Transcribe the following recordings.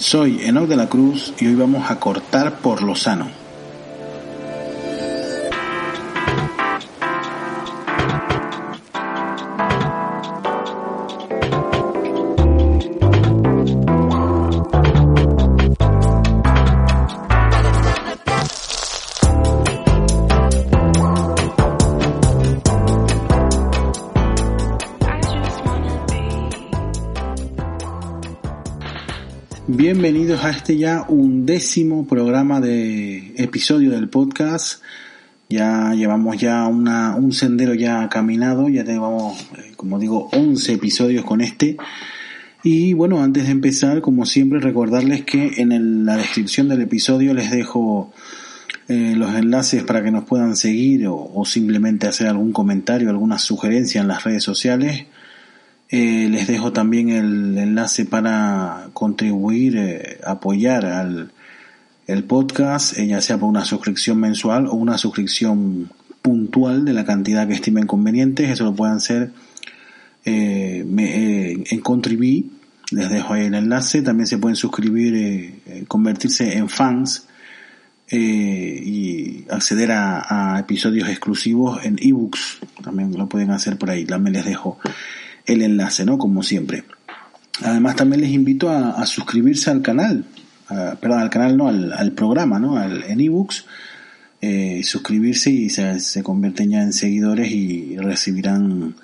Soy Enoch de la Cruz y hoy vamos a cortar por lo sano. Este ya undécimo programa de episodio del podcast. Ya llevamos ya una, un sendero ya caminado, ya tenemos, eh, como digo, 11 episodios con este. Y bueno, antes de empezar, como siempre, recordarles que en la descripción del episodio les dejo eh, los enlaces para que nos puedan seguir o simplemente hacer algún comentario, alguna sugerencia en las redes sociales. Eh, les dejo también el enlace para contribuir, eh, apoyar al el podcast, eh, ya sea por una suscripción mensual o una suscripción puntual de la cantidad que estimen convenientes. Eso lo pueden hacer en Contribui. Les dejo ahí el enlace. También se pueden suscribir, convertirse en fans y acceder a, a episodios exclusivos en ebooks. También lo pueden hacer por ahí. También les dejo el enlace, ¿no? Como siempre. Además también les invito a, suscribirse al canal, perdón, al canal no, al, programa, ¿no? Al, en ebooks, eh, suscribirse y se, convierten ya en seguidores y recibirán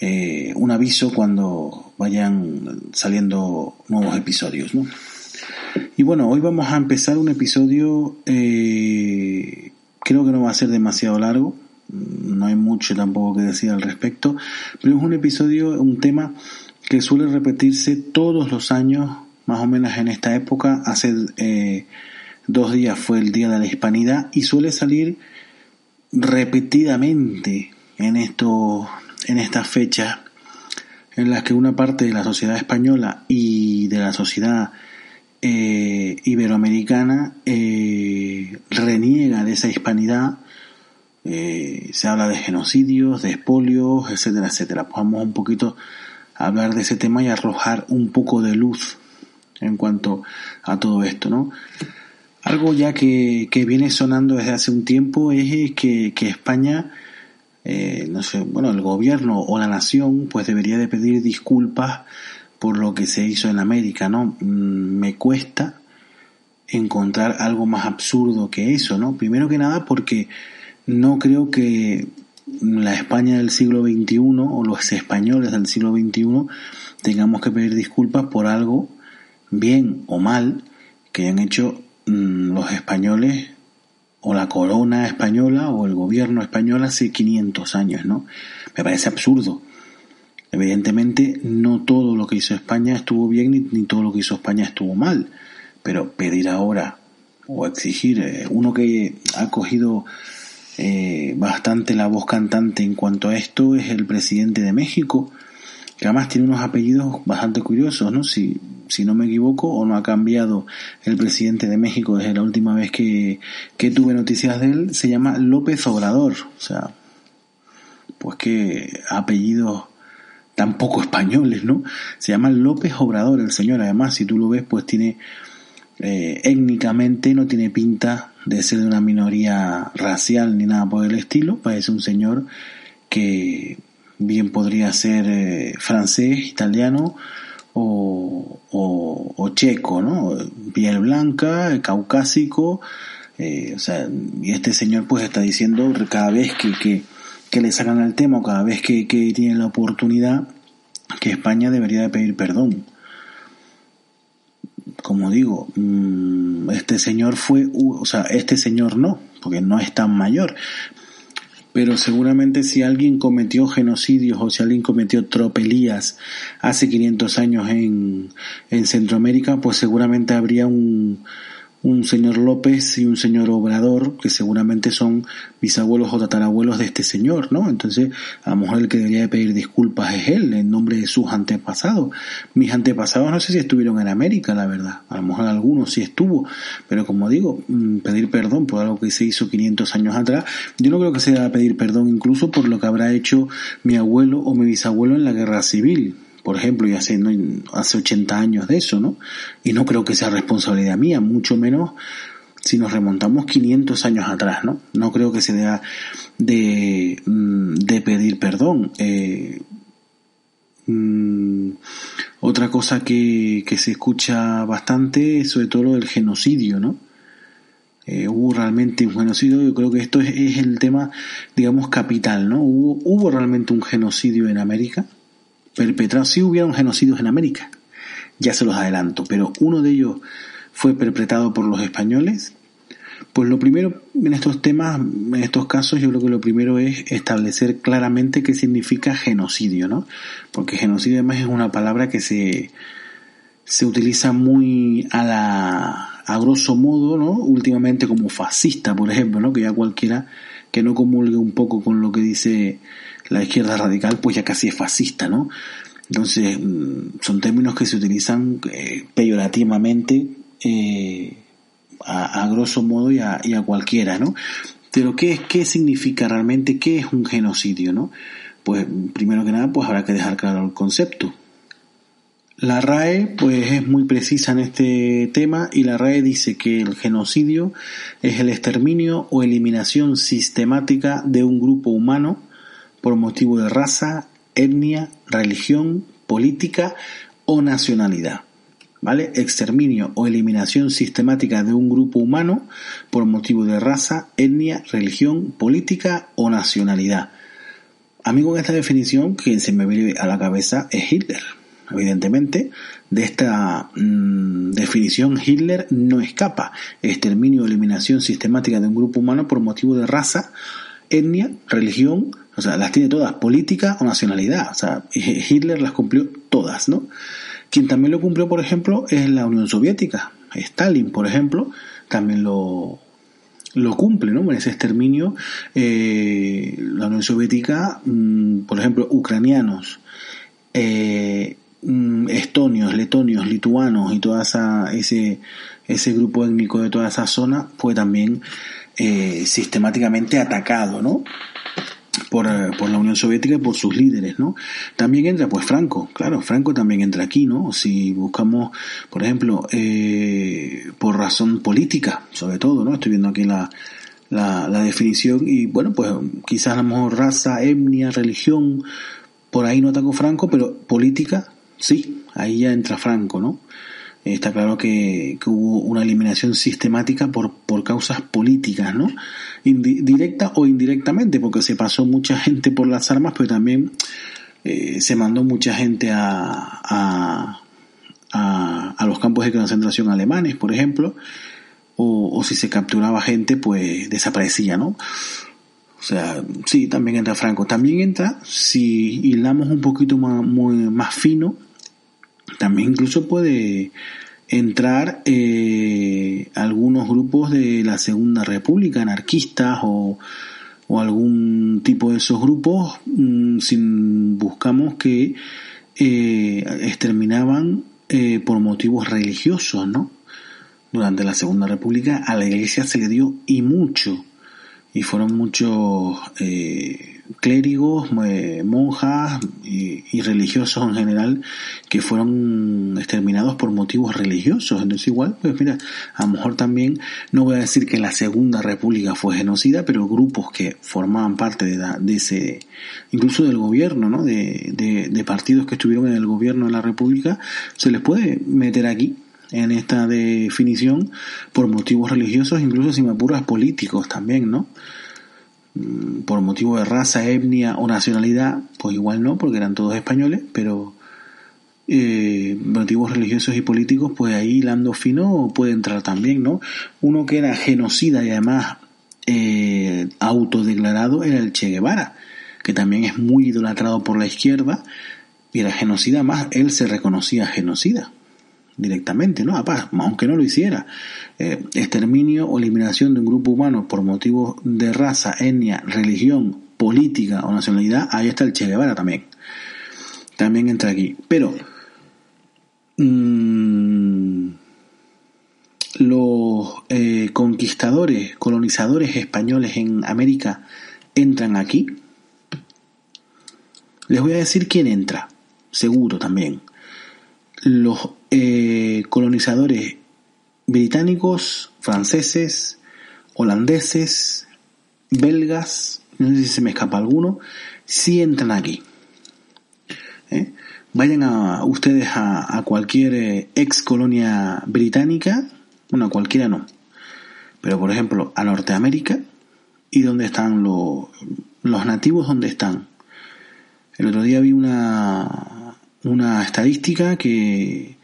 eh, un aviso cuando vayan saliendo nuevos episodios, ¿no? Y bueno, hoy vamos a empezar un episodio, eh, creo que no va a ser demasiado largo, no hay mucho tampoco que decir al respecto, pero es un episodio, un tema que suele repetirse todos los años, más o menos en esta época, hace eh, dos días fue el Día de la Hispanidad y suele salir repetidamente en, esto, en estas fechas en las que una parte de la sociedad española y de la sociedad eh, iberoamericana eh, reniega de esa hispanidad eh, se habla de genocidios, de espolios, etcétera, etcétera. Pues vamos un poquito hablar de ese tema y arrojar un poco de luz en cuanto a todo esto, ¿no? Algo ya que, que viene sonando desde hace un tiempo es que, que España, eh, no sé, bueno, el gobierno o la nación, pues debería de pedir disculpas por lo que se hizo en América, ¿no? Mm, me cuesta encontrar algo más absurdo que eso, ¿no? Primero que nada porque no creo que la España del siglo XXI o los españoles del siglo XXI tengamos que pedir disculpas por algo, bien o mal, que hayan hecho mm, los españoles o la corona española o el gobierno español hace 500 años, ¿no? Me parece absurdo. Evidentemente no todo lo que hizo España estuvo bien ni, ni todo lo que hizo España estuvo mal, pero pedir ahora o exigir, eh, uno que ha cogido eh, bastante la voz cantante en cuanto a esto es el presidente de México, además tiene unos apellidos bastante curiosos, ¿no? Si, si no me equivoco, o no ha cambiado el presidente de México desde la última vez que, que tuve noticias de él, se llama López Obrador. O sea, pues que apellidos tampoco españoles, ¿no? Se llama López Obrador el señor, además, si tú lo ves, pues tiene, eh, étnicamente no tiene pinta de ser de una minoría racial ni nada por el estilo, parece un señor que bien podría ser eh, francés, italiano o, checo, ¿no? Piel blanca, caucásico, eh, o sea, y este señor pues está diciendo cada vez que, que, que le sacan al tema o cada vez que, que tienen la oportunidad que España debería de pedir perdón como digo, mm, este señor fue, o sea, este señor no, porque no es tan mayor. Pero seguramente si alguien cometió genocidios o si alguien cometió tropelías hace 500 años en, en Centroamérica, pues seguramente habría un, un señor López y un señor Obrador, que seguramente son bisabuelos o tatarabuelos de este señor, ¿no? Entonces, a lo mejor el que debería de pedir disculpas es él, en nombre de sus antepasados. Mis antepasados no sé si estuvieron en América, la verdad. A lo mejor algunos sí estuvo, pero como digo, mm, pedir perdón por algo que se hizo 500 años atrás, yo no creo que sea pedir perdón incluso por lo que habrá hecho mi abuelo o mi bisabuelo en la guerra civil por ejemplo, y hace, hace 80 años de eso, ¿no? Y no creo que sea responsabilidad mía, mucho menos si nos remontamos 500 años atrás, ¿no? No creo que se deba de, mm, pedir perdón. Eh, mm, otra cosa que, que, se escucha bastante es sobre todo lo del genocidio, ¿no? Eh, hubo realmente un genocidio, yo creo que esto es, es, el tema, digamos, capital, ¿no? Hubo, hubo realmente un genocidio en América, perpetrado, sí hubieron genocidios en América, ya se los adelanto, pero uno de ellos fue perpetrado por los españoles pues lo primero en estos temas, en estos casos, yo creo que lo primero es establecer claramente qué significa genocidio, ¿no? Porque genocidio además es una palabra que se, se utiliza muy a la, a grosso modo, ¿no? Últimamente como fascista, por ejemplo, ¿no? Que ya cualquiera que no comulgue un poco con lo que dice la izquierda radical, pues ya casi es fascista, ¿no? Entonces, mm, son términos que se utilizan eh, peyorativamente, eh, a, grosso modo y a, cualquiera, ¿no? Pero ¿qué, ¿qué significa realmente? ¿Qué es un genocidio, no? Pues primero que nada, pues habrá que dejar claro el concepto. La RAE pues es muy precisa en este tema y la RAE dice que el genocidio es el exterminio o eliminación sistemática de un grupo humano por motivo de raza, etnia, religión, política o nacionalidad. ¿vale? Exterminio o eliminación sistemática de un grupo humano por motivo de raza, etnia, religión, política o nacionalidad. A mí con esta definición, quien se me viene a la cabeza es Hitler. Evidentemente, de esta mm, definición Hitler no escapa. Exterminio o eliminación sistemática de un grupo humano por motivo de raza, etnia, religión, o sea, las tiene todas, política o nacionalidad. O sea, Hitler las cumplió todas, ¿no? Quien también lo cumplió, por ejemplo, es la Unión Soviética. Stalin, por ejemplo, también lo, lo cumple, ¿no? En ese exterminio, eh, la Unión Soviética, mm, por ejemplo, ucranianos, eh, mm, estonios, letonios, lituanos y esa, ese, ese grupo étnico de toda esa zona fue también eh, sistemáticamente atacado, ¿no? Por, eh, por, la Unión Soviética y por sus líderes, ¿no? También entra, pues Franco, claro, Franco también entra aquí, ¿no? Si buscamos, por ejemplo, eh, por razón política, sobre todo, ¿no? Estoy viendo aquí la, la, la, definición y, bueno, pues quizás a lo mejor raza, etnia, religión, por ahí no ataco Franco, pero política, sí, ahí ya entra Franco, ¿no? Está claro que, hubo una eliminación sistemática por, por causas políticas, ¿no? directa o indirectamente, porque se pasó mucha gente por las armas, pero también eh, se mandó mucha gente a, a, a, los campos de concentración alemanes, por ejemplo, o, o si se capturaba gente, pues desaparecía, ¿no? O sea, sí, también entra Franco. También entra, si hilamos un poquito más, más fino, también incluso puede entrar eh, algunos grupos de la Segunda República, anarquistas o, o algún tipo de esos grupos, mm, sin buscamos que eh, exterminaban eh, por motivos religiosos, ¿no? Durante la Segunda República a la Iglesia se le dio y mucho, y fueron muchos eh, clérigos, eh, monjas y, religiosos en general que fueron exterminados por motivos religiosos. Entonces igual, pues mira, a lo mejor también, no voy a decir que la Segunda República fue genocida, pero grupos que formaban parte de, ese, incluso del gobierno, ¿no? De, de, partidos que estuvieron en el gobierno de la República, se les puede meter aquí en esta definición por motivos religiosos, incluso si me apuras políticos también, ¿no? Mm, por motivo de raza, etnia o nacionalidad, pues igual no, porque eran todos españoles, pero eh, motivos religiosos y políticos, pues ahí Lando Fino puede entrar también, ¿no? Uno que era genocida y además eh, autodeclarado era el Che Guevara, que también es muy idolatrado por la izquierda, y era genocida más, él se reconocía genocida directamente, ¿no? aunque no lo hiciera. Eh, exterminio o eliminación de un grupo humano por motivos de raza, etnia, religión, política o nacionalidad, ahí está el Che Guevara también. También entra aquí. Pero mmm, los eh, conquistadores, colonizadores españoles en América entran aquí. Les voy a decir quién entra seguro también. Los eh, colonizadores británicos, franceses, holandeses, belgas, no sé si se me escapa alguno, si entran aquí. ¿Eh? Vayan a ustedes a, cualquier eh, ex colonia británica, bueno, cualquiera no, pero por ejemplo a Norteamérica, y dónde están los, los nativos, dónde están. El otro día vi una, una estadística que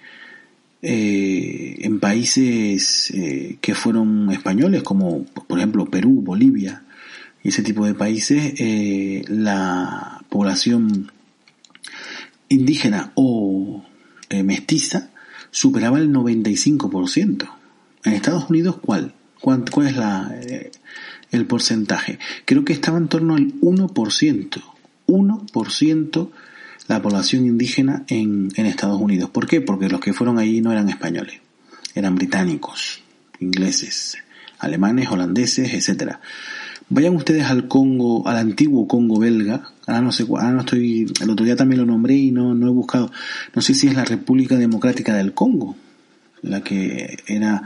eh, en países eh, que fueron españoles, como por ejemplo Perú, Bolivia y ese tipo de países, eh, la población indígena o mestiza superaba el 95%. En Estados Unidos, ¿cuál? ¿Cuál, es la, el porcentaje? Creo que estaba en torno al 1%. 1% la población indígena en, Estados Unidos. ¿Por qué? Porque los que fueron ahí no eran españoles, eran británicos, ingleses, alemanes, holandeses, etcétera. Vayan ustedes al Congo, al antiguo Congo belga. Ahora no sé, ahora no estoy, el otro día también lo nombré y no, no he buscado. No sé si es la República Democrática del Congo, la que era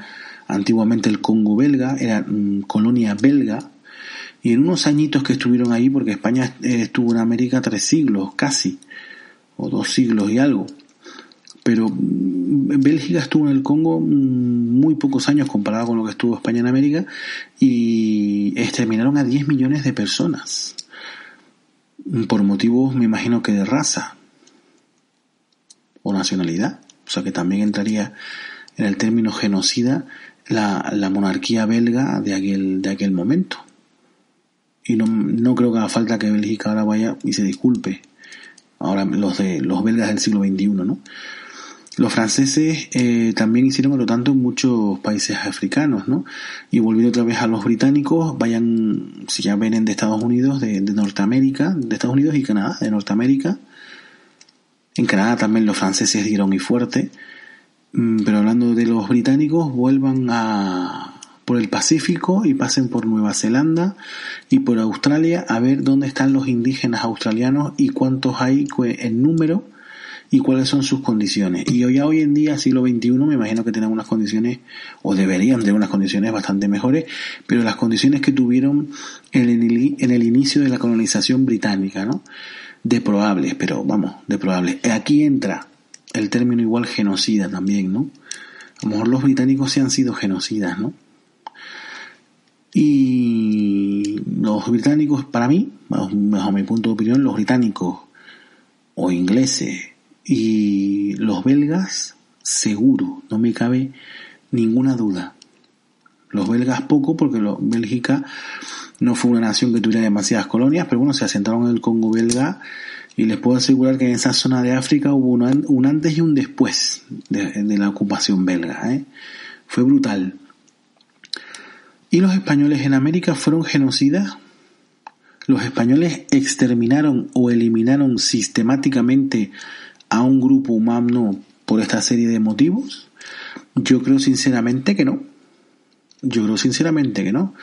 antiguamente el Congo belga, era mm, colonia belga, y en unos añitos que estuvieron ahí, porque España estuvo en América tres siglos, casi, o dos siglos y algo. Pero Bélgica estuvo en el Congo muy pocos años comparado con lo que estuvo España en América y exterminaron a 10 millones de personas por motivos, me imagino que de raza o nacionalidad. O sea que también entraría en el término genocida la, la monarquía belga de aquel, de aquel momento. Y no, no creo que haga falta que Bélgica ahora vaya y se disculpe ahora los de los belgas del siglo XXI, ¿no? Los franceses eh, también hicieron, por lo tanto, en muchos países africanos, ¿no? Y volviendo otra vez a los británicos, vayan, si ya vienen de Estados Unidos, de, Norteamérica, de Estados Unidos y Canadá, de Norteamérica. En Canadá también los franceses dieron y fuerte. Mm, pero hablando de los británicos, vuelvan a, por el Pacífico y pasen por Nueva Zelanda y por Australia a ver dónde están los indígenas australianos y cuántos hay en número y cuáles son sus condiciones. Y hoy, hoy en día, siglo XXI, me imagino que tienen unas condiciones, o deberían tener unas condiciones bastante mejores, pero las condiciones que tuvieron en el, en el inicio de la colonización británica, ¿no? De probables, pero vamos, de probables. Aquí entra el término igual genocida también, ¿no? A lo mejor los británicos se han sido genocidas, ¿no? Y los británicos, para mí, bajo, mi punto de opinión, los británicos o ingleses y los belgas, seguro, no me cabe ninguna duda. Los belgas poco, porque Bélgica no fue una nación que tuviera demasiadas colonias, pero bueno, se asentaron en el Congo belga y les puedo asegurar que en esa zona de África hubo un, antes y un después de, la ocupación belga. ¿eh? Fue brutal. ¿Y los españoles en América fueron genocidas? ¿Los españoles exterminaron o eliminaron sistemáticamente a un grupo humano por esta serie de motivos? Yo creo sinceramente que no. Yo creo sinceramente que no.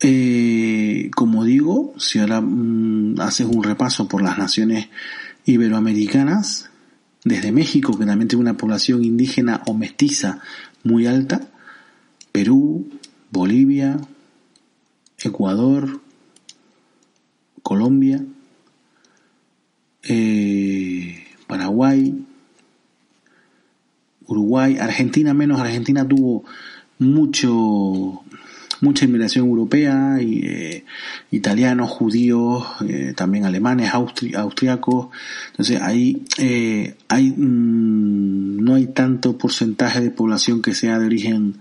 Eh, como digo, si ahora mm, haces un repaso por las naciones iberoamericanas, desde México, que también tiene una población indígena o mestiza muy alta, Perú, Bolivia, Ecuador, Colombia, eh, Paraguay, Uruguay, Argentina menos, Argentina tuvo mucho mucha inmigración europea, y, eh, italianos, judíos, eh, también alemanes, austriacos. Entonces ahí hay no hay tanto porcentaje de población que sea de origen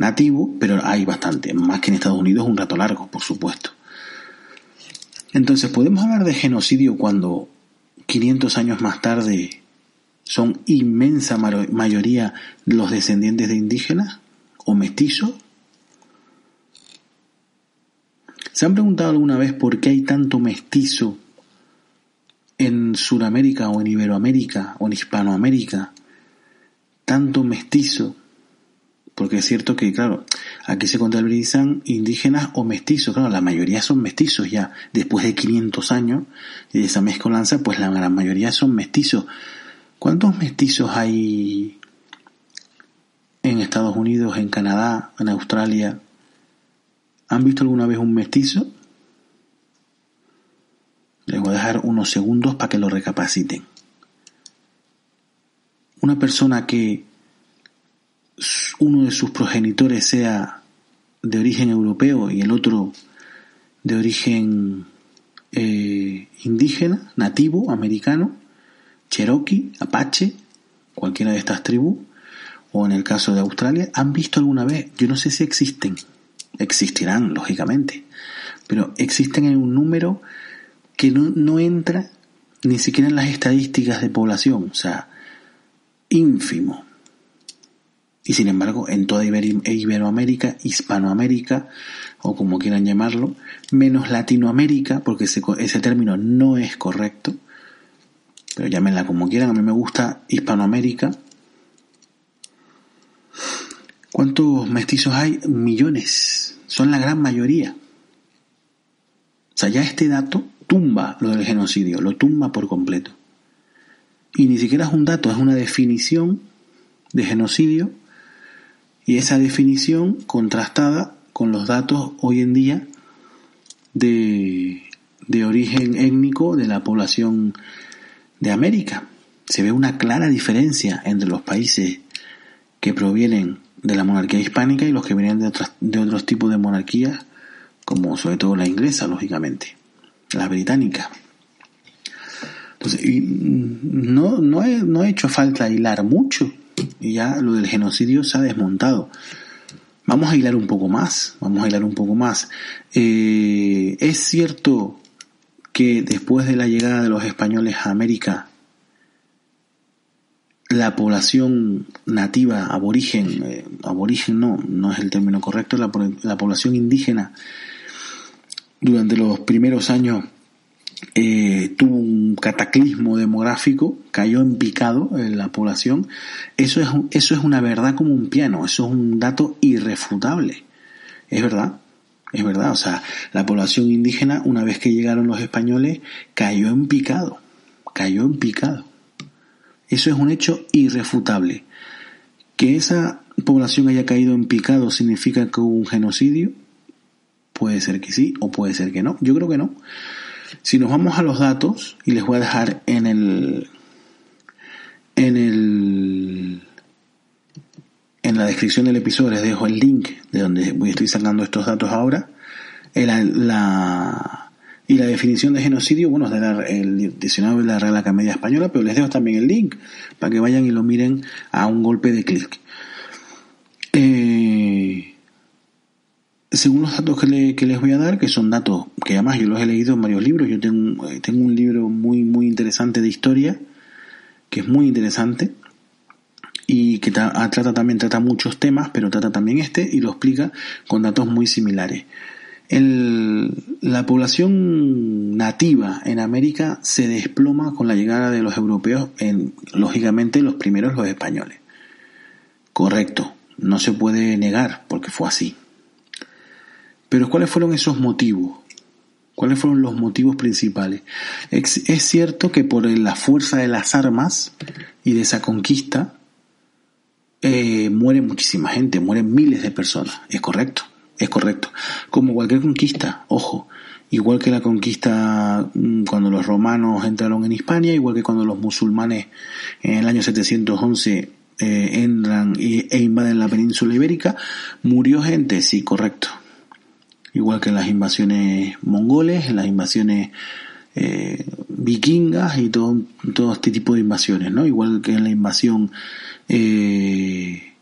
nativo, pero hay bastante, más que en Estados Unidos un rato largo, por supuesto. Entonces, ¿podemos hablar de genocidio cuando 500 años más tarde son inmensa mayoría los descendientes de indígenas o mestizos? ¿Se han preguntado alguna vez por qué hay tanto mestizo en Sudamérica o en Iberoamérica o en Hispanoamérica? Tanto mestizo Porque es cierto que, claro, aquí se contabilizan indígenas o mestizos. Claro, la mayoría son mestizos ya. Después de 500 años de esa mezcolanza, pues la gran mayoría son mestizos. ¿Cuántos mestizos hay en Estados Unidos, en Canadá, en Australia? ¿Han visto alguna vez un mestizo? Les voy a dejar unos segundos para que lo recapaciten. Una persona que uno de sus progenitores sea de origen europeo y el otro de origen eh, indígena, nativo, americano, cherokee, apache, cualquiera de estas tribus, o en el caso de Australia, han visto alguna vez, yo no sé si existen, existirán, lógicamente, pero existen en un número que no, no entra ni siquiera en las estadísticas de población, o sea, ínfimo. Y sin embargo, en toda Iberoamérica, Hispanoamérica, o como quieran llamarlo, menos Latinoamérica, porque ese, ese término no es correcto, pero llámenla como quieran, a mí me gusta Hispanoamérica. ¿Cuántos mestizos hay? Millones. Son la gran mayoría. O sea, ya este dato tumba lo del genocidio, lo tumba por completo. Y ni siquiera es un dato, es una definición de genocidio y esa definición contrastada con los datos hoy en día de, de origen étnico de la población de América. Se ve una clara diferencia entre los países que provienen de la monarquía hispánica y los que vienen de, otras, de otros tipos de monarquías, como sobre todo la inglesa, lógicamente, la británica. Entonces, no, no, he, no hecho falta hilar mucho, y ya lo del genocidio se ha desmontado. Vamos a hilar un poco más, vamos a hilar un poco más. Eh, es cierto que después de la llegada de los españoles a América, la población nativa, aborigen, eh, aborigen no, no es el término correcto, la, la población indígena, durante los primeros años eh, tuvo un cataclismo demográfico, cayó en picado en la población, eso es, eso es una verdad como un piano, eso es un dato irrefutable. Es verdad, es verdad, o sea, la población indígena, una vez que llegaron los españoles, cayó en picado, cayó en picado. Eso es un hecho irrefutable. Que esa población haya caído en picado significa que hubo un genocidio. Puede ser que sí o puede ser que no. Yo creo que no. Si nos vamos a los datos, y les voy a dejar en el, en el, en la descripción del episodio les dejo el link de donde estoy sacando estos datos ahora, la, la, y la definición de genocidio, bueno, es de el diccionario de la Real Academia Española, pero les dejo también el link para que vayan y lo miren a un golpe de clic. Eh, según los datos que, les voy a dar, que son datos que además yo los he leído en varios libros, yo tengo, eh, tengo un libro muy, muy interesante de historia, que es muy interesante, y que ah, trata también, trata muchos temas, pero trata también este y lo explica con datos muy similares. la población nativa en América se desploma con la llegada de los europeos, en, lógicamente los primeros los españoles. Correcto, no se puede negar porque fue así. Pero ¿cuáles fueron esos motivos? ¿Cuáles fueron los motivos principales? Es, cierto que por la fuerza de las armas y de esa conquista eh, muere muchísima gente, mueren miles de personas. Es correcto, es correcto. Como cualquier conquista, ojo, igual que la conquista mm, cuando los romanos entraron en Hispania, igual que cuando los musulmanes en el año 711 eh, entran e invaden la península ibérica, murió gente, sí, correcto igual que en las invasiones mongoles, en las invasiones eh, vikingas y todo, todo este tipo de invasiones, ¿no? Igual que en la invasión eh,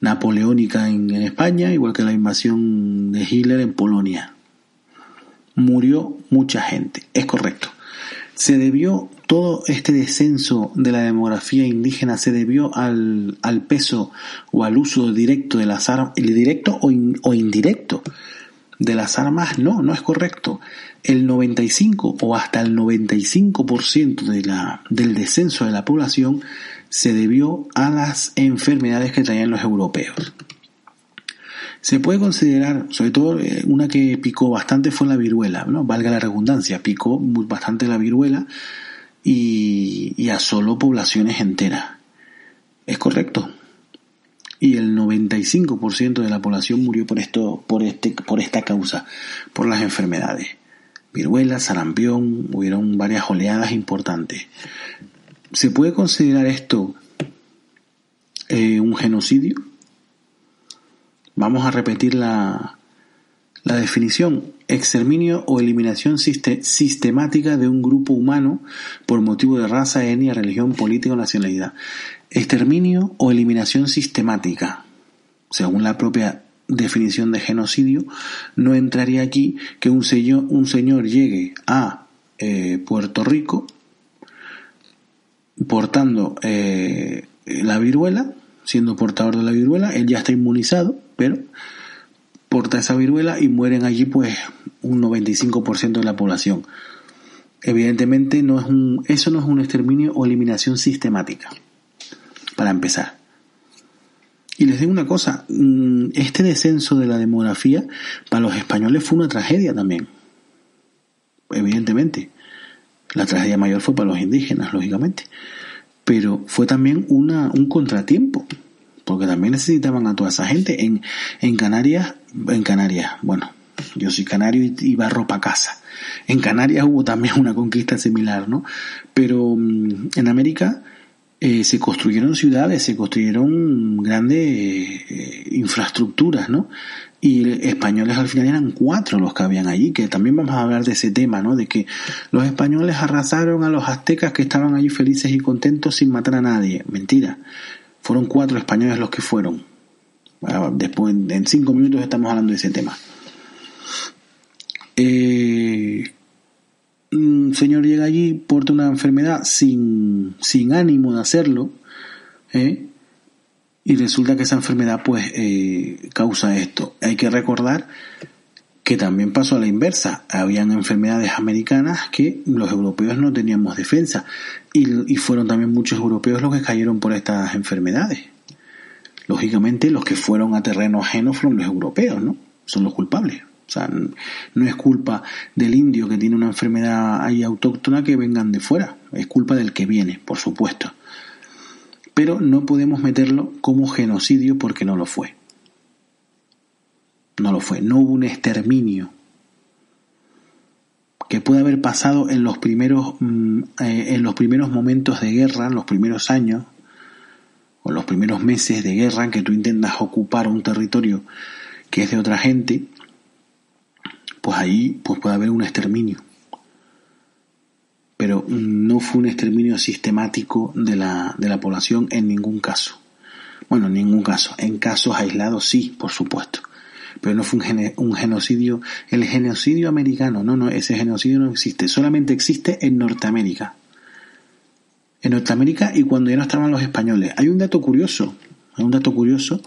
napoleónica en, España, igual que la invasión de Hitler en Polonia. Murió mucha gente, es correcto. Se debió, todo este descenso de la demografía indígena se debió al, al peso o al uso directo de las armas, directo o, o indirecto de las armas, no, no es correcto. El 95 o hasta el 95% de la, del descenso de la población se debió a las enfermedades que traían los europeos. Se puede considerar, sobre todo eh, una que picó bastante fue la viruela, ¿no? valga la redundancia, picó bastante la viruela y, y asoló poblaciones enteras. Es correcto. Y el 95% de la población murió por esto, por este, por esta causa, por las enfermedades. Viruela, sarampión, hubieron varias oleadas importantes. ¿Se puede considerar esto eh, un genocidio? Vamos a repetir la, la definición. Exterminio o eliminación sistemática de un grupo humano por motivo de raza, etnia, religión, política o nacionalidad. Exterminio o eliminación sistemática. Según la propia definición de genocidio, no entraría aquí que un señor, un señor llegue a eh, Puerto Rico portando eh, la viruela, siendo portador de la viruela, él ya está inmunizado, pero porta esa viruela y mueren allí pues un 95% de la población. Evidentemente no es un, eso no es un exterminio o eliminación sistemática, para empezar. Y les digo una cosa, mm, este descenso de la demografía para los españoles fue una tragedia también. Evidentemente. La tragedia mayor fue para los indígenas, lógicamente. Pero fue también una, un contratiempo. Porque también necesitaban a toda esa gente. En, en Canarias, en Canarias, bueno, yo soy canario y, barro para casa. En Canarias hubo también una conquista similar, ¿no? Pero mm, en América eh, se construyeron ciudades, se construyeron grandes eh, infraestructuras, ¿no? Y españoles al final eran cuatro los que habían allí, que también vamos a hablar de ese tema, ¿no? De que los españoles arrasaron a los aztecas que estaban allí felices y contentos sin matar a nadie. Mentira. Fueron cuatro españoles los que fueron. Después, en cinco minutos estamos hablando de ese tema. Eh, un señor llega allí, porta una enfermedad sin, sin ánimo de hacerlo, ¿eh? y resulta que esa enfermedad pues eh, causa esto. Hay que recordar que también pasó a la inversa. Habían enfermedades americanas que los europeos no teníamos defensa y, y fueron también muchos europeos los que cayeron por estas enfermedades. Lógicamente los que fueron a terreno ajeno fueron los europeos, ¿no? Son los culpables. O sea, no es culpa del indio que tiene una enfermedad ahí autóctona que vengan de fuera, es culpa del que viene, por supuesto. Pero no podemos meterlo como genocidio porque no lo fue. No lo fue, no hubo un exterminio que puede haber pasado en los primeros mm, eh, en los primeros momentos de guerra, en los primeros años o los primeros meses de guerra en que tú intentas ocupar un territorio que es de otra gente pues ahí pues puede haber un exterminio. Pero no fue un exterminio sistemático de la, de la población en ningún caso. Bueno, en ningún caso. En casos aislados sí, por supuesto. Pero no fue un, un genocidio. El genocidio americano, no, no, ese genocidio no existe. Solamente existe en Norteamérica. En Norteamérica y cuando ya no estaban los españoles. Hay un dato curioso. Hay un dato curioso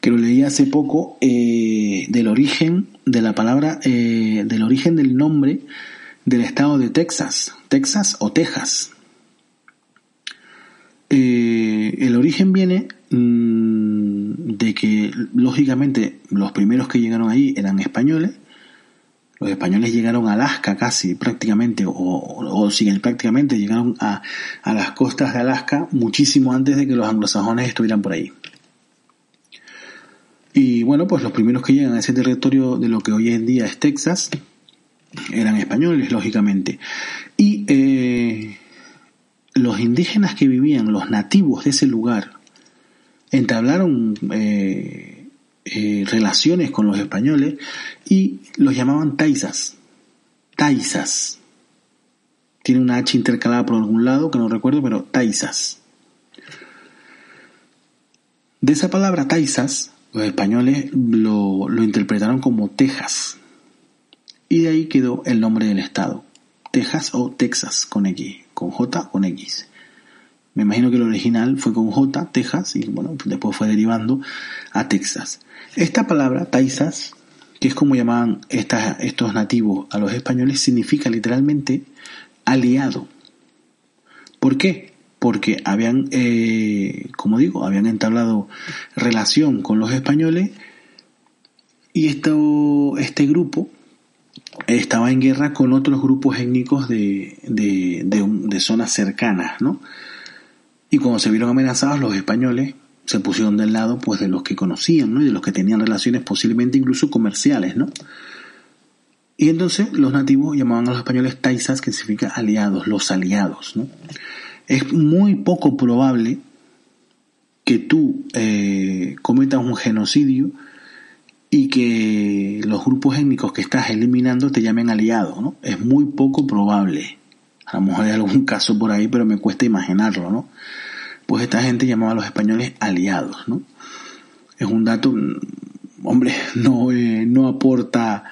que lo leí hace poco eh, del origen de la palabra, eh, del origen del nombre del estado de Texas, Texas o Texas. Eh, el origen viene mm, de que, lógicamente, los primeros que llegaron ahí eran españoles. Los españoles llegaron a Alaska casi, prácticamente, o, o, prácticamente, llegaron a, a las costas de Alaska muchísimo antes de que los anglosajones estuvieran por ahí. Y bueno, pues los primeros que llegan a ese territorio de lo que hoy en día es Texas eran españoles, lógicamente. Y eh, los indígenas que vivían, los nativos de ese lugar, entablaron eh, eh, relaciones con los españoles y los llamaban taizas. Taizas. Tiene una H intercalada por algún lado que no recuerdo, pero taizas. De esa palabra taizas los españoles lo, interpretaron como Texas. Y de ahí quedó el nombre del estado. Texas o Texas con X, con J o con X. Me imagino que el original fue con J, Texas, y bueno, después fue derivando a Texas. Esta palabra, Texas, que es como llamaban estos nativos a los españoles, significa literalmente aliado. ¿Por qué? Porque habían, eh, como digo, habían entablado relación con los españoles Y esto, este grupo estaba en guerra con otros grupos étnicos de, de, de, zonas cercanas, ¿no? Y cuando se vieron amenazados, los españoles se pusieron del lado pues de los que conocían, ¿no? Y de los que tenían relaciones posiblemente incluso comerciales, ¿no? Y entonces los nativos llamaban a los españoles taisas, que significa aliados, los aliados, ¿no? Es muy poco probable que tú eh, cometas un genocidio y que los grupos étnicos que estás eliminando te llamen aliado, ¿no? Es muy poco probable. A lo mejor hay algún caso por ahí, pero me cuesta imaginarlo, ¿no? Pues esta gente llamaba a los españoles aliados, ¿no? Es un dato, hombre, no, eh, no aporta,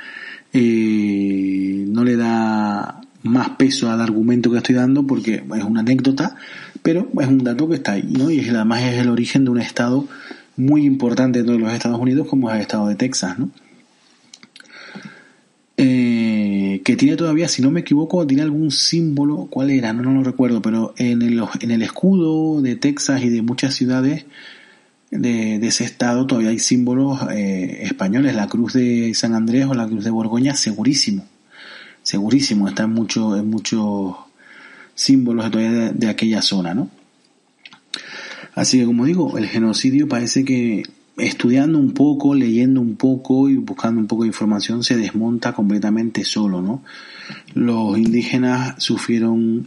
eh, no le da más peso al argumento que estoy dando porque es una anécdota, pero es un dato que está ahí, ¿no? Y además es el origen de un estado muy importante dentro de los Estados Unidos como es el estado de Texas, ¿no? Eh, que tiene todavía, si no me equivoco, tiene algún símbolo, ¿cuál era? No, no lo recuerdo, pero en el, en el escudo de Texas y de muchas ciudades de, ese estado todavía hay símbolos eh, españoles, la cruz de San Andrés o la cruz de Borgoña, segurísimo, segurísimo, está en, mucho, en muchos símbolos todavía de aquella zona, ¿no? Así que como digo, el genocidio parece que estudiando un poco, leyendo un poco y buscando un poco de información se desmonta completamente solo, ¿no? Los indígenas sufrieron,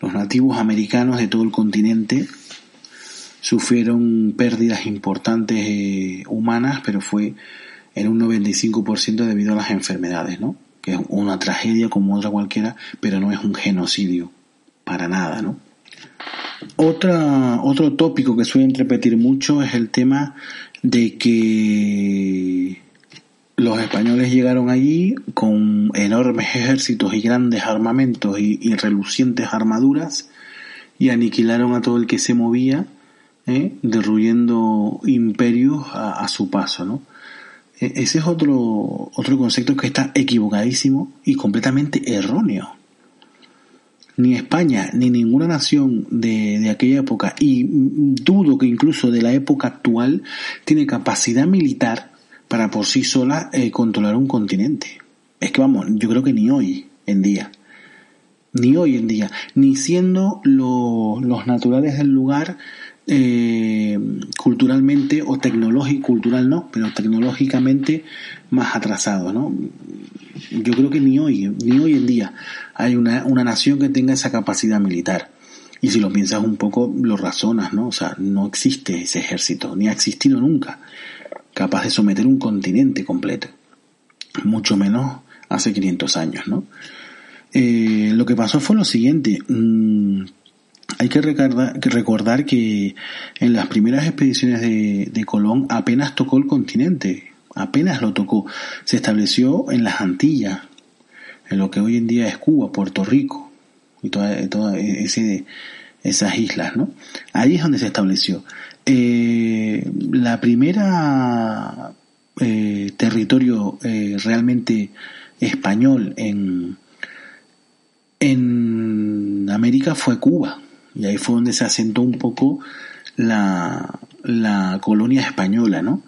los nativos americanos de todo el continente sufrieron pérdidas importantes eh, humanas, pero fue en un 95% debido a las enfermedades, ¿no? Que es una tragedia como otra cualquiera, pero no es un genocidio, para nada, ¿no? Otra, otro tópico que suelen repetir mucho es el tema de que los españoles llegaron allí con enormes ejércitos y grandes armamentos y, relucientes armaduras y aniquilaron a todo el que se movía, ¿eh? derruyendo imperios a, su paso, ¿no? E, ese es otro, otro concepto que está equivocadísimo y completamente erróneo. Ni España ni ninguna nación de, de, aquella época, y dudo que incluso de la época actual, tiene capacidad militar para por sí sola eh, controlar un continente. Es que vamos, yo creo que ni hoy en día, ni hoy en día, ni siendo los naturales del lugar eh, culturalmente o tecnológico, cultural no, pero tecnológicamente más atrasados, ¿no? Yo creo que ni hoy, ni hoy en día hay una, una nación que tenga esa capacidad militar. Y si lo piensas un poco, lo razonas, ¿no? O sea, no existe ese ejército, ni ha existido nunca, capaz de someter un continente completo. Mucho menos hace 500 años, ¿no? Eh, lo que pasó fue lo siguiente. Mm, hay que recordar, que en las primeras expediciones de, de Colón apenas tocó el continente, apenas lo tocó. Se estableció en las Antillas, en lo que hoy en día es Cuba, Puerto Rico y todas toda esas islas, ¿no? Ahí es donde se estableció. Eh, la primera eh, territorio eh, realmente español en, en América fue Cuba. Y ahí fue donde se asentó un poco la, la colonia española, ¿no?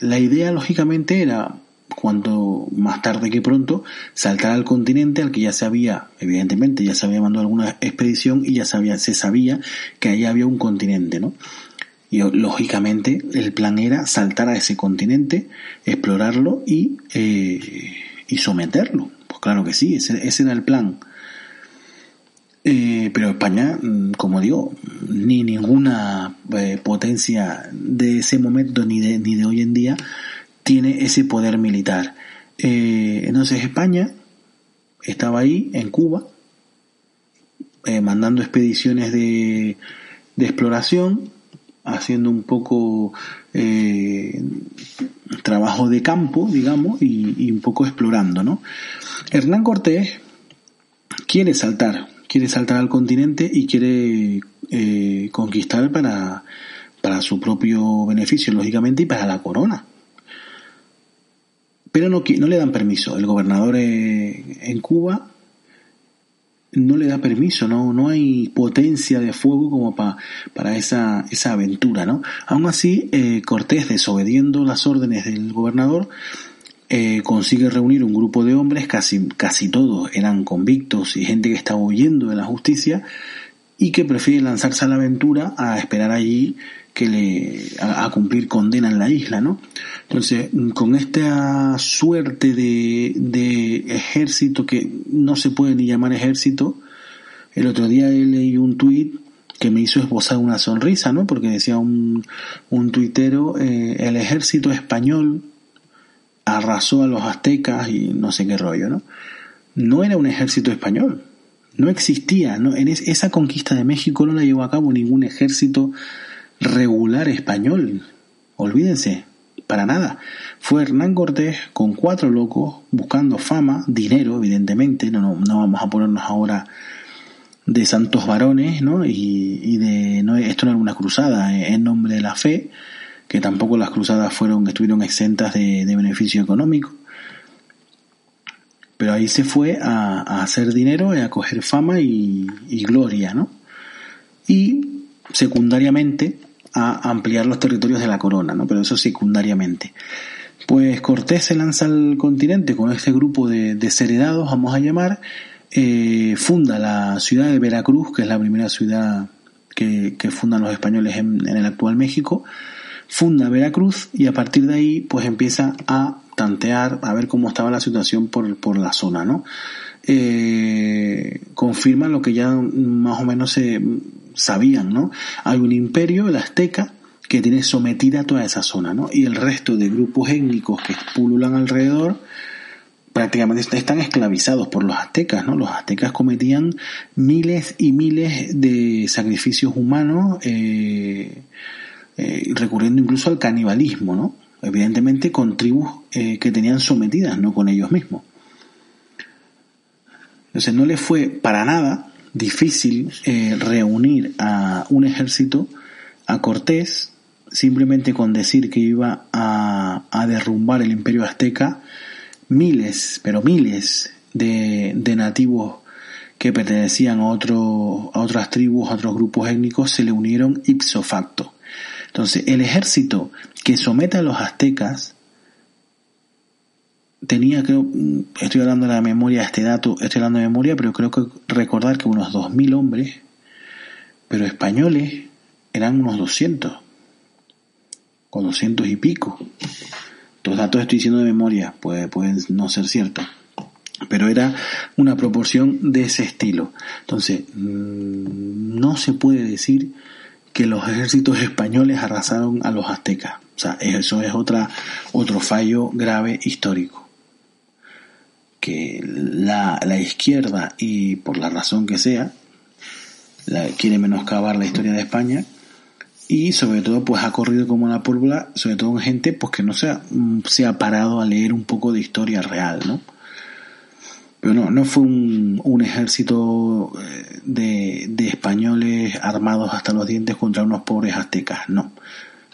la idea, lógicamente, era cuando más tarde que pronto saltar al continente al que ya se había, evidentemente ya se había mandado alguna expedición y ya sabía, se sabía que ahí había un continente, ¿no? Y lógicamente el plan era saltar a ese continente, explorarlo y, eh, y someterlo. Pues claro que sí, ese, ese era el plan. Eh, pero España, mm, como digo, ni ninguna eh, potencia de ese momento ni de, ni de hoy en día tiene ese poder militar. Eh, entonces España estaba ahí en Cuba, mandando expediciones de, de, exploración, haciendo un poco trabajo de campo, digamos, y, un poco explorando, ¿no? Hernán Cortés quiere saltar, quiere saltar al continente y quiere conquistar para, para su propio beneficio, lógicamente, y para la corona pero no, no le dan permiso. El gobernador en Cuba no le da permiso, no, no hay potencia de fuego como para esa, esa aventura, ¿no? Aún así, eh, Cortés, desobediendo las órdenes del gobernador, eh, consigue reunir un grupo de hombres, casi, casi todos eran convictos y gente que estaba huyendo de la justicia, y que prefiere lanzarse a la aventura a esperar allí que le a, cumplir condena en la isla, ¿no? Entonces, con esta suerte de, de ejército que no se puede ni llamar ejército, el otro día leí un tuit que me hizo esbozar una sonrisa, ¿no? Porque decía un, un tuitero, eh, el ejército español arrasó a los aztecas y no sé qué rollo, ¿no? No era un ejército español, no existía, ¿no? En esa conquista de México no la llevó a cabo ningún ejército regular español. Olvídense, para nada. Fue Hernán Cortés con cuatro locos buscando fama, dinero, evidentemente. No, no, vamos a ponernos ahora de santos varones, ¿no? Y, de no esto no era una cruzada en nombre de la fe, que tampoco las cruzadas fueron estuvieron exentas de, beneficio económico. Pero ahí se fue a, hacer dinero a coger fama y, gloria, ¿no? Y secundariamente a ampliar los territorios de la corona, ¿no? Pero eso secundariamente. Pues Cortés se lanza al continente con este grupo de desheredados, vamos a llamar, eh, funda la ciudad de Veracruz, que es la primera ciudad que, fundan los españoles en, el actual México, funda Veracruz y a partir de ahí pues empieza a tantear, a ver cómo estaba la situación por, por la zona, ¿no? Eh, confirma lo que ya más o menos se sabían, ¿no? Hay un imperio, el azteca, que tiene sometida toda esa zona, ¿no? Y el resto de grupos étnicos que pululan alrededor prácticamente están esclavizados por los aztecas, ¿no? Los aztecas cometían miles y miles de sacrificios humanos, eh, eh, recurriendo incluso al canibalismo, ¿no? Evidentemente con tribus eh, que tenían sometidas, no con ellos mismos. Entonces no les fue para nada difícil eh, reunir a un ejército a Cortés simplemente con decir que iba a, derrumbar el imperio azteca miles pero miles de, nativos que pertenecían a, a otras tribus, a otros grupos étnicos, se le unieron ipso facto. Entonces, el ejército que somete a los aztecas tenía, creo, estoy hablando de la memoria, este dato, estoy hablando de memoria, pero creo que recordar que unos 2.000 hombres, pero españoles eran unos 200, o 200 y pico. Los datos estoy diciendo de memoria, puede, pueden no ser ciertos, pero era una proporción de ese estilo. Entonces, mm, no se puede decir que los ejércitos españoles arrasaron a los aztecas. O sea, eso es otra, otro fallo grave histórico que la, la izquierda y por la razón que sea la, quiere menoscabar la historia de España y sobre todo pues ha corrido como la pólvora sobre todo en gente pues que no se ha, se ha parado a leer un poco de historia real no pero no, no fue un, un ejército eh, de, de españoles armados hasta los dientes contra unos pobres aztecas, no.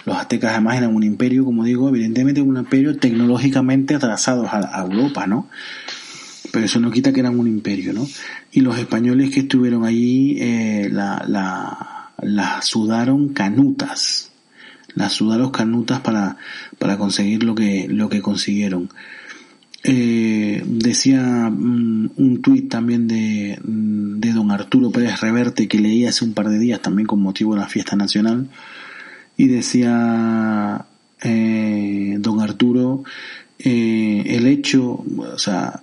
Los aztecas además eran un imperio, como digo, evidentemente un imperio tecnológicamente atrasados a, Europa, ¿no? Pero eso no quita que eran un imperio, ¿no? Y los españoles que estuvieron allí eh, la, la, sudaron canutas, las sudaron canutas para, para conseguir lo que, lo que consiguieron. Eh, decía mm, un tuit también de, de don Arturo Pérez Reverte que leí hace un par de días también con motivo de la fiesta nacional y decía eh, don Arturo eh, el hecho, o sea,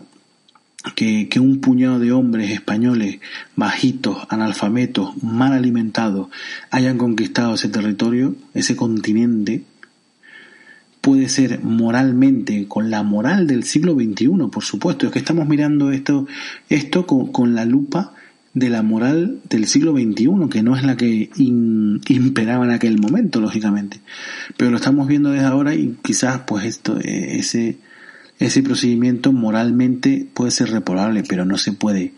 que, que, un puñado de hombres españoles bajitos, analfabetos, mal alimentados, hayan conquistado ese territorio, ese continente, puede ser moralmente, con la moral del siglo XXI, por supuesto, es que estamos mirando esto, esto con, la lupa de la moral del siglo XXI, que no es la que imperaba en aquel momento, lógicamente. Pero lo estamos viendo desde ahora y quizás pues esto, eh, ese, ese procedimiento moralmente puede ser reprobable, pero no se puede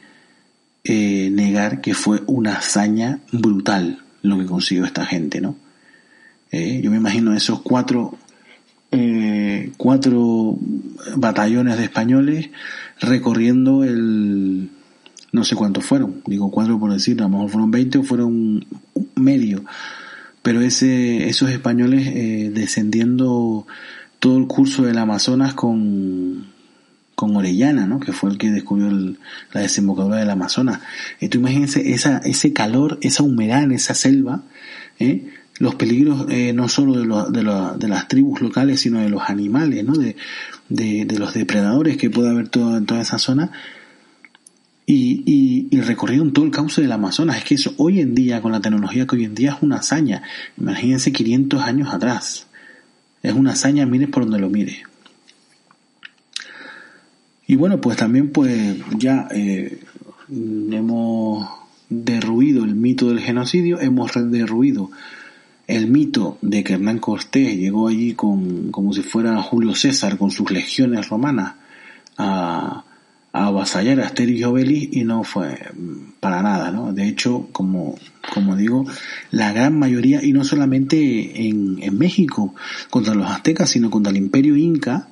eh, negar que fue una hazaña brutal lo que consiguió esta gente, ¿no? Eh, yo me imagino esos cuatro, cuatro batallones de españoles recorriendo el, no sé cuántos fueron, digo cuatro por decir, a lo mejor fueron 20 o fueron medio, pero ese, esos españoles eh, descendiendo todo el curso del Amazonas con, con Orellana, ¿no? que fue el que descubrió la desembocadura del Amazonas. Y tú imagínense esa, ese calor, esa humedad en esa selva, ¿eh? Los peligros eh, no solo de, de, las tribus locales, sino de los animales, ¿no? de, de, los depredadores que puede haber todo, en toda esa zona. Y, y, recorrieron todo el cauce del Amazonas. Es que eso hoy en día, con la tecnología que hoy en día es una hazaña. Imagínense 500 años atrás. Es una hazaña, mires por donde lo mire. Y bueno, pues también pues ya eh, hemos derruido el mito del genocidio, hemos derruido el mito de que Hernán Cortés llegó allí con, como si fuera Julio César con sus legiones romanas a, a avasallar a Asterix y Obelix y no fue para nada, ¿no? De hecho, como, como digo, la gran mayoría, y no solamente en, en México contra los aztecas, sino contra el imperio inca,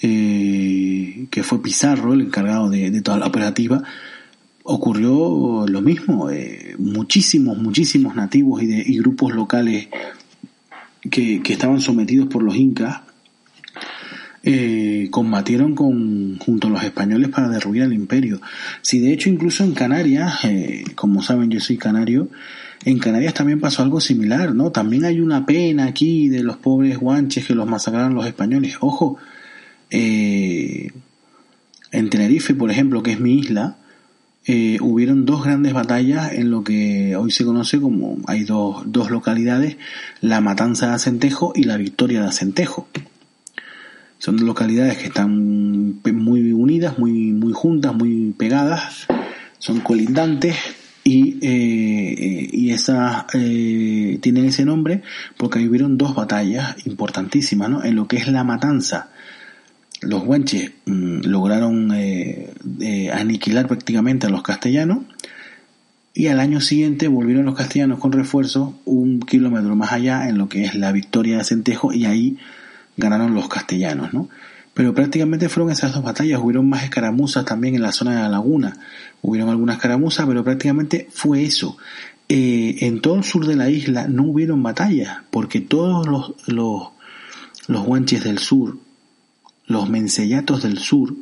eh, que fue Pizarro el encargado de, de toda la operativa, ocurrió lo mismo. Eh, muchísimos, muchísimos nativos y, de, y grupos locales que, que, estaban sometidos por los incas eh, combatieron con, junto a los españoles para derruir el imperio. Si de hecho incluso en Canarias, eh, como saben yo soy canario, en Canarias también pasó algo similar, ¿no? También hay una pena aquí de los pobres guanches que los masacraron los españoles. Ojo, en Tenerife, por ejemplo, que es mi isla, eh, hubieron dos grandes batallas en lo que hoy se conoce como hay dos, dos localidades, la Matanza de Acentejo y la Victoria de Acentejo. Son localidades que están muy unidas, muy, muy juntas, muy pegadas, son colindantes y, eh, y esas eh, tienen ese nombre porque hubieron dos batallas importantísimas, ¿no? En lo que es la Matanza los guanches mm, lograron eh, eh, aniquilar prácticamente a los castellanos y al año siguiente volvieron los castellanos con refuerzos un kilómetro más allá en lo que es la victoria de Centejo y ahí ganaron los castellanos, ¿no? Pero prácticamente fueron esas dos batallas, hubieron más escaramuzas también en la zona de la laguna, hubieron algunas escaramuzas, pero prácticamente fue eso. Eh, en todo el sur de la isla no hubieron batallas, porque todos los, los, los guanches del sur los mensellatos del sur,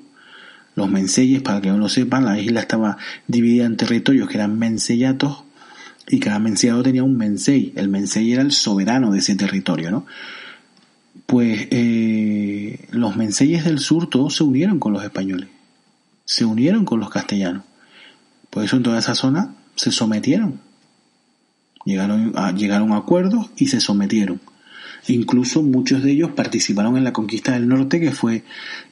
los menseyes, para que no lo sepan, la isla estaba dividida en territorios que eran mensellatos y cada mensellado tenía un mensei. El mensei era el soberano de ese territorio, ¿no? Pues eh, los menseyes del sur todos se unieron con los españoles, se unieron con los castellanos. Por eso en toda esa zona se sometieron. Llegaron a, llegaron a acuerdos y se sometieron. Incluso muchos de ellos participaron en la conquista del norte que fue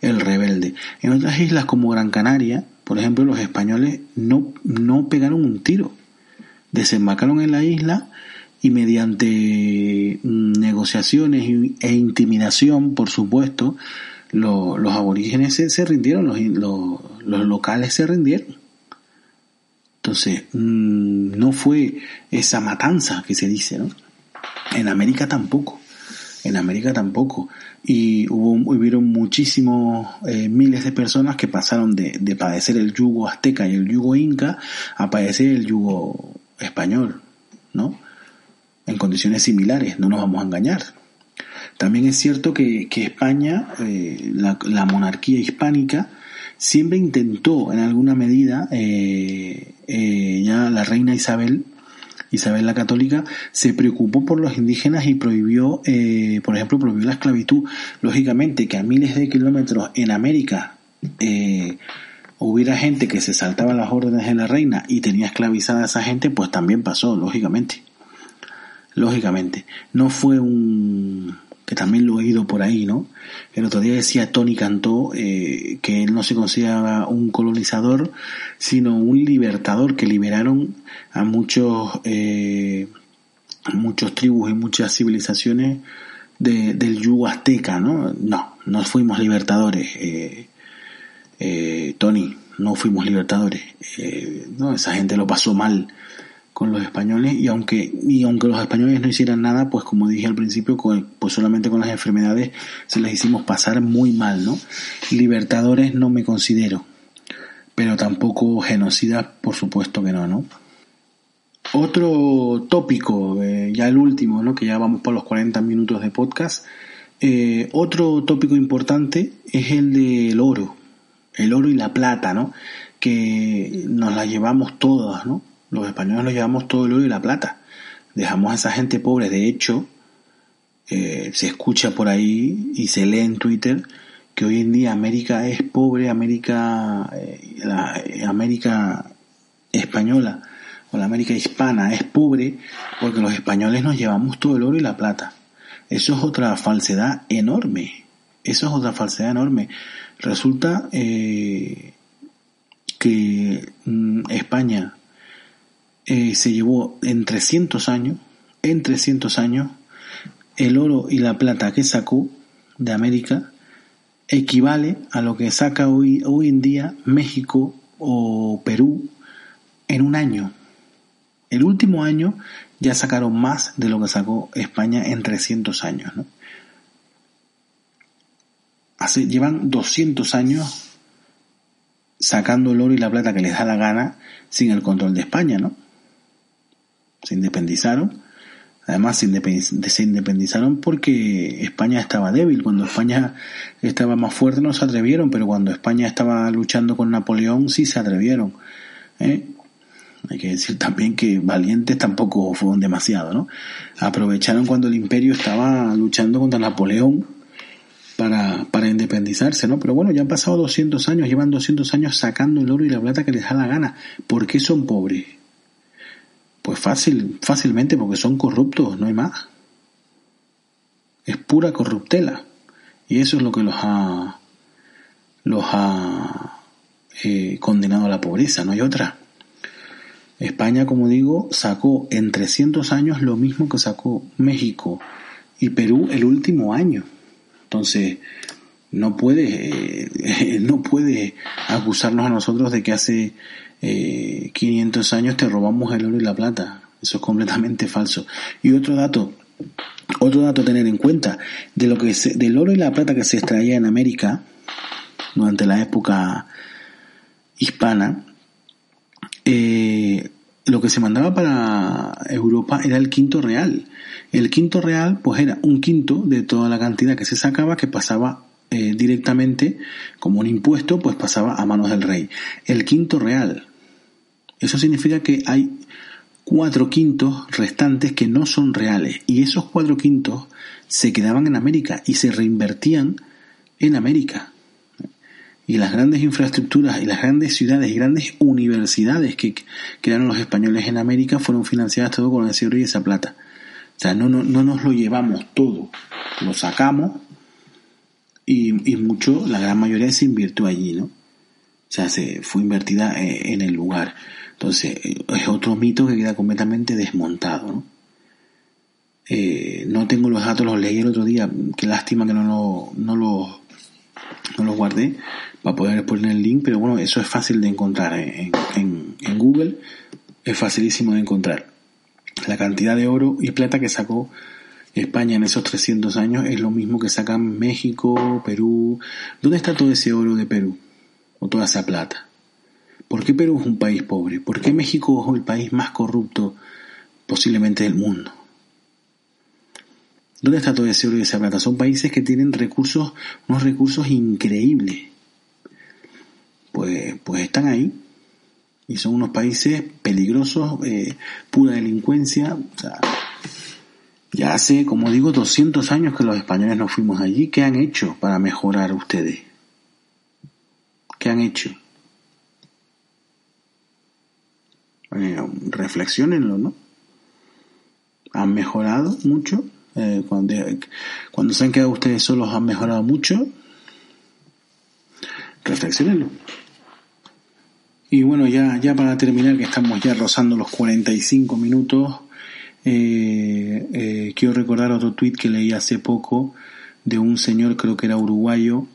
el rebelde. En otras islas como Gran Canaria, por ejemplo, los españoles no, no pegaron un tiro. Desembarcaron en la isla y mediante mm, negociaciones e intimidación, por supuesto, los aborígenes se, rindieron, los, los, locales se rindieron. Entonces, mm, no fue esa matanza que se dice, ¿no? En América tampoco en América tampoco. Y hubo, hubieron muchísimos, eh, miles de personas que pasaron de, de padecer el yugo azteca y el yugo inca a padecer el yugo español, ¿no? En condiciones similares, no nos vamos a engañar. También es cierto que, que España, eh, la, la, monarquía hispánica, siempre intentó en alguna medida, eh, eh, ya la reina Isabel Isabel la Católica se preocupó por los indígenas y prohibió, eh, por ejemplo, prohibió la esclavitud. Lógicamente que a miles de kilómetros en América eh, hubiera gente que se saltaba las órdenes de la reina y tenía esclavizada a esa gente, pues también pasó, lógicamente. Lógicamente. No fue un que también lo he oído por ahí, ¿no? El otro día decía Tony Cantó eh, que él no se consideraba un colonizador, sino un libertador, que liberaron a muchos, eh, muchos tribus y muchas civilizaciones de, del yugo azteca, ¿no? No, no fuimos libertadores, eh, eh Tony, no fuimos libertadores. Eh, no, esa gente lo pasó mal con los españoles y aunque y aunque los españoles no hicieran nada pues como dije al principio pues solamente con las enfermedades se les hicimos pasar muy mal no libertadores no me considero pero tampoco genocidas, por supuesto que no, ¿no? Otro tópico, eh, ya el último, ¿no? que ya vamos por los 40 minutos de podcast, eh, otro tópico importante es el del oro, el oro y la plata, ¿no? que nos la llevamos todas, ¿no? Los españoles nos llevamos todo el oro y la plata. Dejamos a esa gente pobre. De hecho, eh, se escucha por ahí y se lee en Twitter que hoy en día América es pobre, América, la América española o la América hispana es pobre porque los españoles nos llevamos todo el oro y la plata. Eso es otra falsedad enorme. Eso es otra falsedad enorme. Resulta eh, que mm, España eh, se llevó en 300 años, en 300 años, el oro y la plata que sacó de América equivale a lo que saca hoy, hoy en día México o Perú en un año. El último año ya sacaron más de lo que sacó España en 300 años. ¿no? Hace, llevan 200 años sacando el oro y la plata que les da la gana sin el control de España, ¿no? Se independizaron. Además, se independizaron porque España estaba débil. Cuando España estaba más fuerte no se atrevieron, pero cuando España estaba luchando con Napoleón sí se atrevieron. ¿eh? Hay que decir también que valientes tampoco fueron demasiado. Aprovecharon cuando el imperio estaba luchando contra Napoleón para, para independizarse, ¿no? Pero bueno, ya han pasado 200 años, llevan 200 años sacando el oro y la plata que les da la gana. ¿Por qué son pobres? Pues fácil, fácilmente porque son corruptos, no hay más. Es pura corruptela. Y eso es lo que los ha, los ha eh, condenado a la pobreza, no hay otra. España, como digo, sacó en 300 años lo mismo que sacó México y Perú el último año. Entonces, no puede, no puede acusarnos a nosotros de que hace 500 eh, años te robamos el oro y la plata. Eso es completamente falso. Y otro dato, otro dato a tener en cuenta, de lo que del oro y la plata que se extraía en América durante la época hispana, eh, lo que se mandaba para Europa era el quinto real. El quinto real, pues era un quinto de toda la cantidad que se sacaba que pasaba eh, directamente como un impuesto, pues pasaba a manos del rey. El quinto real. Eso significa que hay cuatro quintos restantes que no son reales. Y esos cuatro quintos se quedaban en América y se reinvertían en América y las grandes infraestructuras y las grandes ciudades y grandes universidades que crearon los españoles en América fueron financiadas todo con ese oro y esa plata. O sea, no, no, no nos lo llevamos todo, lo sacamos y, y, mucho, la gran mayoría se invirtió allí, ¿no? O sea, se fue invertida eh, en el lugar. Entonces, eh, es otro mito que queda completamente desmontado, ¿no? Eh, no tengo los datos, los leí el otro día, qué lástima que no, lo, no, los, no los guardé, para poder poner el link, pero bueno, eso es fácil de encontrar en, en, Google, es facilísimo de encontrar. La cantidad de oro y plata que sacó España en esos 300 años es lo mismo que sacan México, Perú. ¿Dónde está todo ese oro de Perú? O toda esa plata. ¿Por qué Perú es un país pobre? ¿Por qué México es el país más corrupto posiblemente del mundo? ¿Dónde está todo ese oro y esa plata? Son países que tienen recursos, unos recursos increíbles pues, pues están ahí. Y son unos países peligrosos, eh, pura delincuencia. O sea, ya hace, como digo, 200 años que los españoles nos fuimos allí. ¿Qué han hecho para mejorar ustedes? ¿Qué han hecho? Eh, reflexionenlo, ¿no? ¿Han mejorado mucho? Eh, cuando, cuando se han quedado ustedes solos, ¿han mejorado mucho? Reflexionenlo. Y bueno, ya, ya para terminar, que estamos ya rozando los 45 minutos, eh, eh, quiero recordar otro tweet que leí hace poco de un señor, creo que era uruguayo,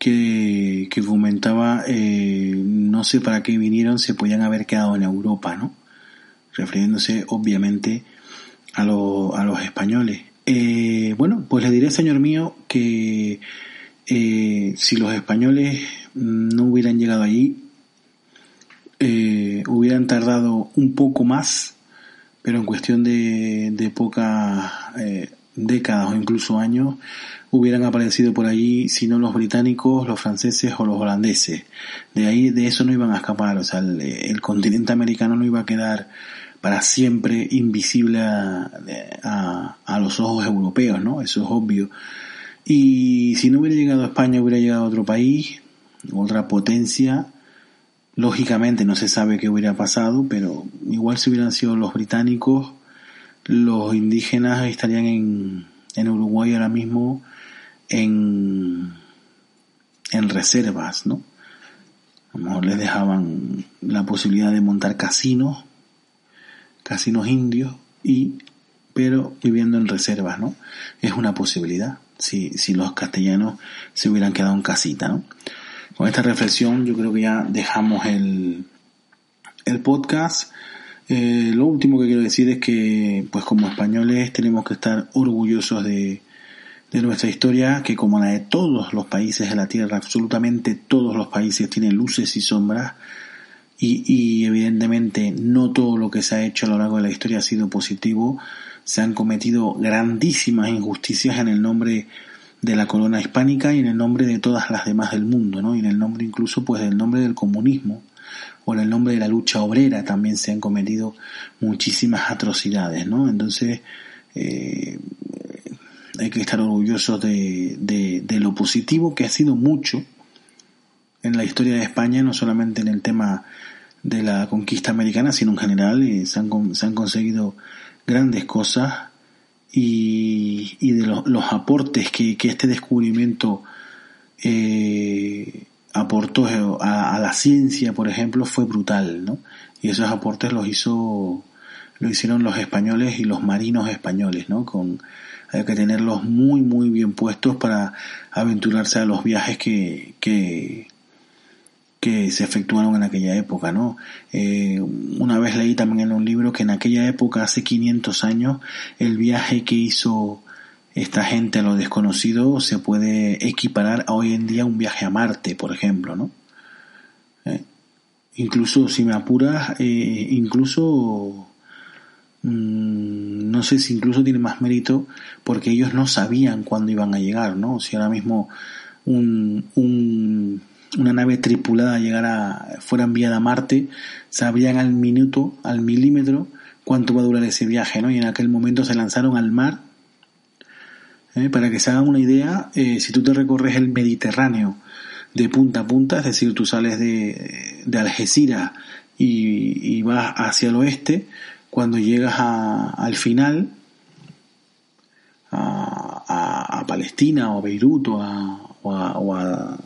que, que comentaba, eh, no sé para qué vinieron, se podían haber quedado en Europa, ¿no? Refiriéndose obviamente a, a los españoles. Eh, bueno, pues le diré, señor mío, que eh, si los españoles no hubieran llegado allí, eh, hubieran tardado un poco más, pero en cuestión de, de pocas eh, décadas o incluso años, hubieran aparecido por allí, si no los británicos, los franceses o los holandeses. De ahí, de eso no iban a escapar, o sea, el, continente americano no iba a quedar para siempre invisible a, a, los ojos europeos, ¿no? Eso es obvio. Y si no hubiera llegado a España, hubiera llegado a otro país, otra potencia, lógicamente no se sabe qué hubiera pasado, pero igual si hubieran sido los británicos, los indígenas estarían en, en Uruguay ahora mismo en, en reservas, ¿no? A lo mejor les dejaban la posibilidad de montar casinos, casinos indios, y, pero viviendo en reservas, ¿no? Es una posibilidad, si, si los castellanos se hubieran quedado en casita, ¿no? Con esta reflexión yo creo que ya dejamos el, el podcast. Eh, lo último que quiero decir es que, pues como españoles, tenemos que estar orgullosos de, de nuestra historia, que como la de todos los países de la Tierra, absolutamente todos los países tienen luces y sombras, y, evidentemente no todo lo que se ha hecho a lo largo de la historia ha sido positivo, se han cometido grandísimas injusticias en el nombre de la corona hispánica y en el nombre de todas las demás del mundo, ¿no? Y en el nombre incluso pues del nombre del comunismo o en el nombre de la lucha obrera también se han cometido muchísimas atrocidades, ¿no? Entonces, eh, hay que estar orgullosos de, de, lo positivo que ha sido mucho en la historia de España, no solamente en el tema de la conquista americana, sino en general, y se, han, se han conseguido grandes cosas y, y de los aportes que, que, este descubrimiento eh, aportó a, a, la ciencia, por ejemplo, fue brutal, ¿no? Y esos aportes los hizo, lo hicieron los españoles y los marinos españoles, ¿no? Con hay que tenerlos muy muy bien puestos para aventurarse a los viajes que, que, que se efectuaron en aquella época, ¿no? Eh, una vez leí también en un libro que en aquella época, hace 500 años, el viaje que hizo esta gente a lo desconocido se puede equiparar a hoy en día un viaje a Marte, por ejemplo, ¿no? Eh, incluso, si me apuras, eh, incluso Mm, no sé si incluso tiene más mérito porque ellos no sabían cuándo iban a llegar, ¿no? Si ahora mismo un, un, una nave tripulada llegara, fuera enviada a Marte, sabrían al minuto, al milímetro, cuánto va a durar ese viaje, ¿no? Y en aquel momento se lanzaron al mar. ¿eh? Para que se hagan una idea, eh, si tú te recorres el Mediterráneo de punta a punta, es decir, tú sales de, de Algeciras y vas hacia el oeste, cuando llegas a, al final, a, a, Palestina o a Beirut o a,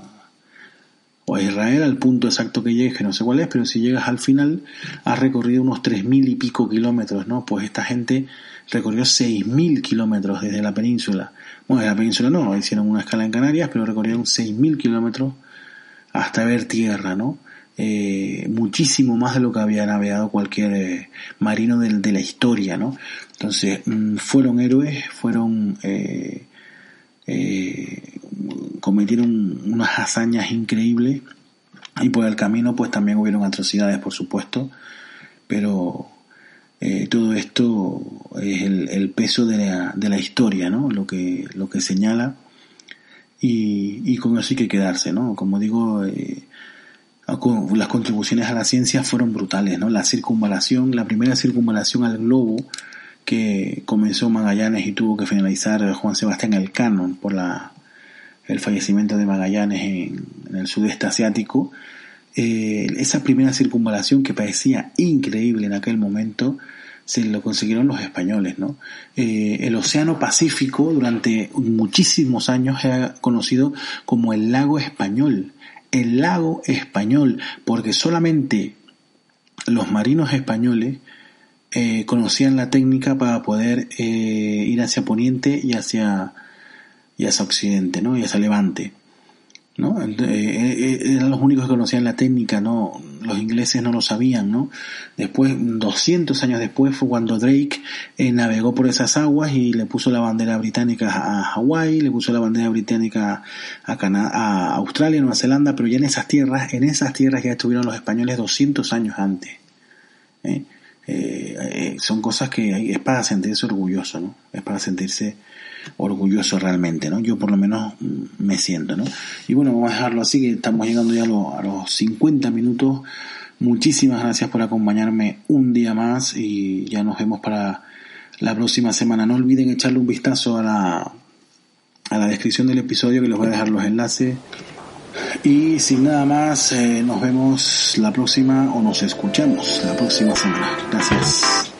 Israel, al punto exacto que llegues, que no sé cuál es, pero si llegas al final, has recorrido unos tres mil y pico kilómetros, ¿no? Pues esta gente recorrió seis mil kilómetros desde la península. Bueno, de la península no, hicieron una escala en Canarias, pero recorrieron seis mil kilómetros hasta ver tierra, ¿no? Eh, muchísimo más de lo que había navegado cualquier eh, marino de, de, la historia, ¿no? Entonces, mm, fueron héroes, fueron, eh, cometieron unas hazañas increíbles y por el camino pues también hubieron atrocidades, por supuesto, pero todo esto es el, el peso de la, de la, historia, ¿no? Lo que, lo que señala y, y con eso hay que quedarse, ¿no? Como digo, las contribuciones a la ciencia fueron brutales, ¿no? La circunvalación, la primera circunvalación al globo que comenzó Magallanes y tuvo que finalizar Juan Sebastián Elcano por la, el fallecimiento de Magallanes en, el sudeste asiático. Eh, esa primera circunvalación que parecía increíble en aquel momento, se lo consiguieron los españoles, ¿no? Eh, el Océano Pacífico durante muchísimos años se ha conocido como el lago español el lago español, porque solamente los marinos españoles eh, conocían la técnica para poder eh, ir hacia poniente y hacia, y hacia occidente, ¿no? Y hacia levante. ¿No? Eh, eh, eran los únicos que conocían la técnica, ¿no? Los ingleses no lo sabían, ¿no? Después, 200 años después fue cuando Drake eh, navegó por esas aguas y le puso la bandera británica a Hawái, le puso la bandera británica a, Canadá, a Australia, Nueva Zelanda, pero ya en esas tierras, en esas tierras ya estuvieron los españoles 200 años antes. son cosas que es para sentirse orgulloso, ¿no? Es para sentirse orgulloso realmente, ¿no? Yo por lo menos me siento, ¿no? Y bueno, vamos a dejarlo así, que estamos llegando ya a, los 50 minutos. Muchísimas gracias por acompañarme un día más y ya nos vemos para la próxima semana. No olviden echarle un vistazo a la, a la descripción del episodio que les voy a dejar los enlaces. Y sin nada más, eh, nos vemos la próxima o nos escuchamos la próxima semana. Gracias.